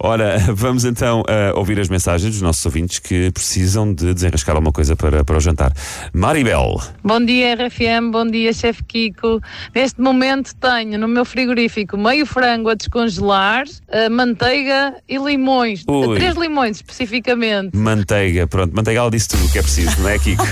Ora, vamos então ah, ouvir as mensagens dos nossos ouvintes que precisam de desenrascar alguma coisa para, para o jantar. Maribel. Bom dia, RFM. Bom dia, chefe Kiko. Neste momento tenho no meu frigorífico meio frango a descongelar, eh, manteiga e limões. Ui. Três limões, especificamente. Manteiga, pronto, manteiga ela disse tudo o que é preciso, não é, Kiko?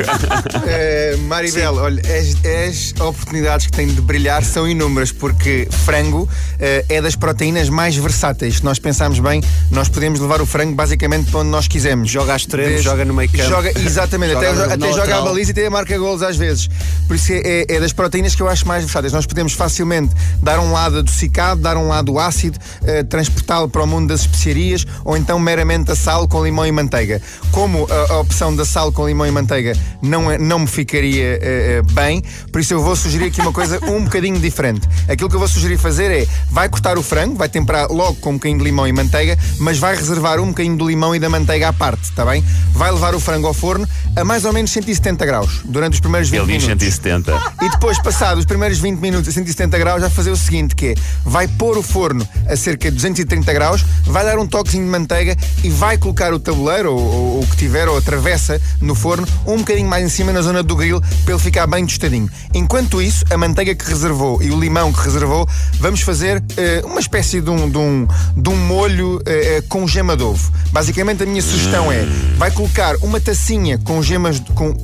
Eh, Maribel, olha, as, as oportunidades que tem de brilhar são inúmeras, porque frango é das proteínas mais versáteis. Se nós pensarmos bem, nós podemos levar o frango basicamente para onde nós quisermos. Joga extremo, Desde- joga no meio campo. Joga, exatamente, Joga até, no- até na joga lateral. baliza e até marca golos às vezes. Por isso é, é- é das proteínas que eu acho mais versáteis. Nós podemos facilmente dar um lado adocicado, dar um lado ácido, eh, transportá-lo para o mundo das especiarias ou então meramente a sal com limão e manteiga. Como a, a opção da sal com limão e manteiga não, é- não me ficaria eh, eh, bem, por isso eu vou sugerir aqui uma coisa um bocadinho diferente. Aquilo que eu vou sugerir fazer é vai cortar o frango, vai temperar logo com um bocadinho de limão e manteiga, mas vai reservar um bocadinho do limão e da manteiga à parte, está bem? Vai levar o frango ao forno a mais ou menos 170 graus durante os primeiros 20 Ele diz minutos. 170. E depois, passados os primeiros 20 minutos a 170 graus, vai fazer o seguinte: que é, vai pôr o forno a cerca de 230 graus, vai dar um toquezinho de manteiga e vai colocar o tabuleiro, ou, ou o que tiver, ou a travessa no forno, um bocadinho mais em cima na zona do grill, para ele ficar bem tostadinho. Enquanto isso, a manteiga que reservou e o limão que reservou, vamos fazer eh, uma espécie de um, de um, de um molho eh, com gema de ovo. Basicamente, a minha sugestão é: vai colocar uma tacinha com gemas, de- com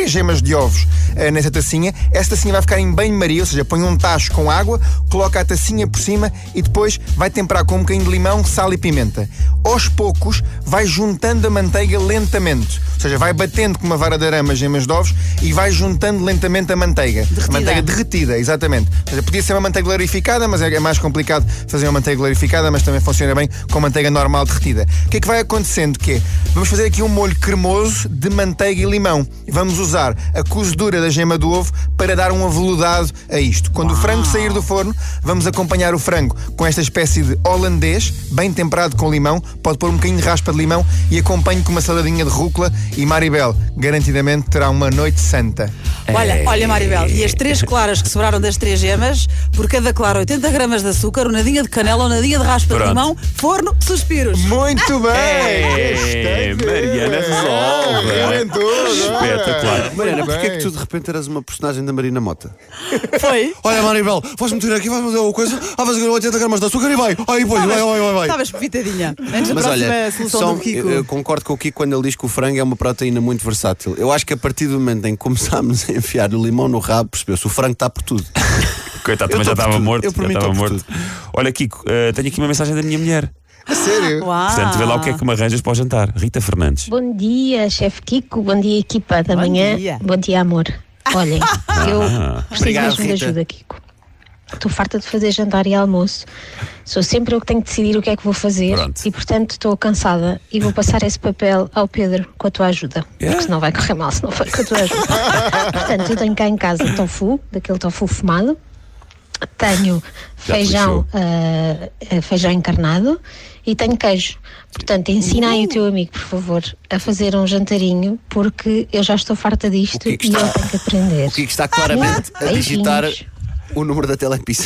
três gemas de ovos eh, nessa tacinha. Essa tacinha vai ficar em banho-maria, ou seja, põe um tacho com água, coloca a tacinha por cima e depois vai temperar com um bocadinho de limão, sal e pimenta. Aos poucos, vai juntando a manteiga lentamente. Ou seja, vai batendo com uma vara de arame as gemas de ovos e vai juntando lentamente a manteiga. A manteiga derretida, exatamente. Ou seja, podia ser uma manteiga glorificada, mas é é mais complicado fazer uma manteiga glorificada, mas também funciona bem com manteiga normal derretida. O que é que vai acontecendo? Que é, vamos fazer aqui um molho cremoso de manteiga e limão. Vamos usar a cozedura da gema do ovo para dar um aveludado a isto. Quando o frango sair do forno, vamos acompanhar o frango com esta espécie de holandês, bem temperado com limão. Pode pôr um bocadinho de raspa de limão e acompanhe com uma saladinha de rúcula. E Maribel, garantidamente terá uma noite santa. Olha, olha, Maribel, e as três claras que sobraram das três gemas, por cada clara 80 gramas de açúcar, uma nadinha de canela, uma nadinha de raspa Pronto. de limão, forno, suspiros. Muito bem! É, Mariana resolve. É, Espetacular. Mariana, porquê é que tu de repente eras uma personagem da Marina Mota? Foi? Olha, Maribel, vais meter aqui, vais fazer uma coisa, ah, vais fazer 80 gramas de açúcar e vai. Aí, pois, vai, vai, vai, vai. Estavas pitadinha. Antes Mas próxima olha, solução só- do Kiko. eu, eu concordo com o Kiko quando ele diz que o frango é uma proteína muito versátil. Eu acho que a partir do momento em que começámos a enfiar o limão no rabo, percebeu-se, o frango está por tudo. Coitado, também já estava morto. Eu por já mim estava tô por morto. Olha, Kiko, eh, tenho aqui uma mensagem da minha mulher. A sério? Uau. Portanto, vê lá o que é que me arranjas para o jantar. Rita Fernandes. Bom dia, chefe Kiko. Bom dia, equipa da Bom manhã. dia. Bom dia, amor. Olhem, eu preciso Obrigado, mesmo de Rita. ajuda, Kiko. Estou farta de fazer jantar e almoço. Sou sempre eu que tenho que decidir o que é que vou fazer Pronto. e, portanto, estou cansada e vou passar esse papel ao Pedro com a tua ajuda. Porque senão vai correr mal se não for com a tua ajuda. portanto, eu tenho cá em casa tofu, daquele tofu fumado. Tenho feijão, ah, ah, feijão encarnado e tenho queijo. Portanto, ensina aí o teu amigo, por favor, a fazer um jantarinho, porque eu já estou farta disto que é que e está- ele tem que aprender. O Kiko está claramente a Beijinhos. digitar o número da telepizza.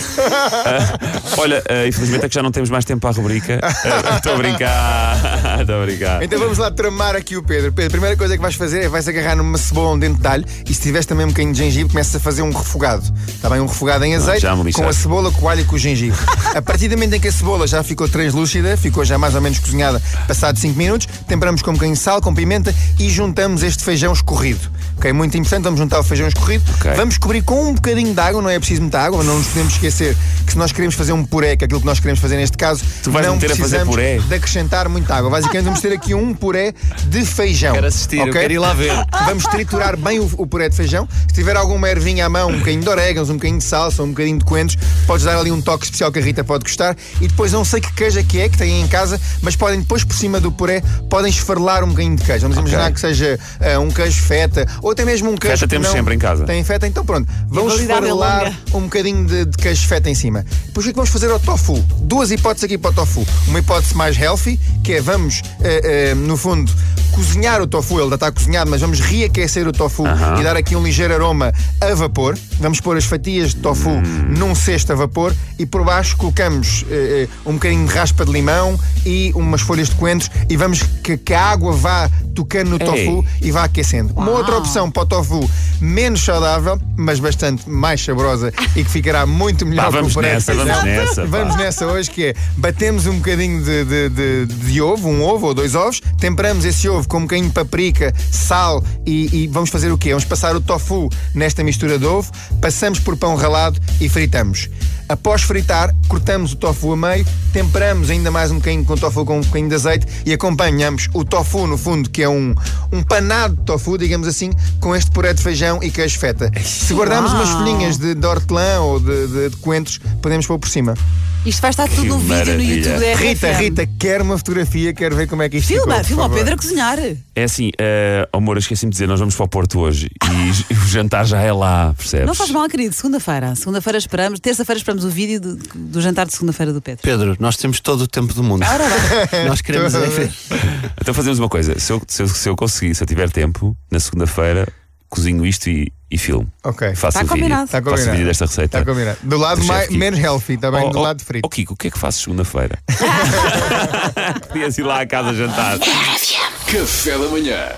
Olha, eh, infelizmente é que já não temos mais tempo para a rubrica. Eh, Estou a brincar. Estou a brincar. Então vamos lá tramar aqui o Pedro. Pedro, a primeira coisa que vais fazer é vais agarrar numa cebola um dente de alho e se tiveres também um bocadinho de gengibre, começas a fazer um refogado. Está bem? Um refogado em azeite já me com a cebola, com o alho e com o gengibre. A partir do momento em que a cebola já ficou translúcida, ficou já mais ou menos cozinhada, passado 5 minutos, temperamos com um bocadinho de sal, com pimenta e juntamos este feijão escorrido. Ok? Muito importante, vamos juntar o feijão escorrido. Ok. Vamos cobrir com um bocadinho de água, não é preciso muita água, mas não nos podemos esquecer que se nós queremos fazer um puré, que é aquilo que nós queremos fazer neste caso, Tu vais não meter a fazer precisamos puré? de acrescentar muita água. Basicamente vamos ter aqui um puré de feijão. Quero assistir, eu ok? quero ir lá ver. Vamos triturar bem o, o puré de feijão. Se tiver alguma ervinha à mão, um bocadinho de orégãos, um bocadinho de salsa, um bocadinho de coentros, podes dar ali um toque especial que a Rita pode gostar. E depois não sei que queijo é que é, que têm em casa, mas podem depois por cima do puré, podem esfarelar um bocadinho de queijo. Vamos Ok. imaginar que seja ah, um queijo feta, ou até mesmo um queijo Feta temos não sempre em casa. Tem feta, então pronto. Vamos é esfarelar longa. Um bocadinho de, de queijo feta em cima. Depois o que é vamos fazer ao tofu? Duas hipóteses aqui para o tofu. Uma hipótese mais healthy, que é vamos, eh, eh, no fundo, cozinhar o tofu. Ele já está cozinhado, mas vamos reaquecer o tofu e dar aqui um ligeiro aroma a vapor. Vamos pôr as fatias de tofu num cesto a vapor e por baixo colocamos eh, um bocadinho de raspa de limão e umas folhas de coentros e vamos que, que a água vá tocando no Ei. tofu e vá aquecendo. Uma outra opção para o tofu menos saudável, mas bastante mais saborosa e que ficará muito melhor Pá, vamos nessa, vamos nessa, pá. Vamos nessa hoje que é batemos um bocadinho de, de, de- de ovo, um ovo ou dois ovos, temperamos esse ovo com um bocadinho de paprika, sal e, e vamos fazer o quê? Vamos passar o tofu nesta mistura de ovo, passamos por pão ralado e fritamos. Após fritar, cortamos o tofu a meio, temperamos ainda mais um bocadinho com o tofu com um bocadinho de azeite e acompanhamos o tofu, no fundo, que é um, um panado de tofu, digamos assim, com este puré de feijão e queijo feta. Se guardarmos umas folhinhas de, de hortelã ou de, de, de coentros, podemos pôr por cima. Isto vai estar tudo no vídeo no. YouTube da Rita, RFM. Rita, quer uma fotografia, quero ver como é que isto Filma, ficou. filma favor. Pedro a cozinhar. É assim, uh, amor, eu esqueci-me de dizer, nós vamos para o Porto hoje e o jantar já é lá, percebes? Não faz mal, querido. Segunda-feira. Segunda-feira esperamos. Terça-feira esperamos o vídeo do, do jantar de segunda-feira do Pedro. Pedro, nós temos todo o tempo do mundo. Ora bem. Nós queremos é ver. Então fazemos uma coisa: se eu, se eu, se eu conseguir, se eu tiver tempo, na segunda-feira, cozinho isto e, e filme. Ok. Faço Tá o vídeo. combinado. Tá Faço o combinado. vídeo desta receita. Está combinado. Do lado Do mais, chefe Kiko. menos healthy, também Oh, do oh, lado frito. Oh Kiko, o que é que fazes segunda-feira? Podias ir lá à casa jantar. Café da manhã.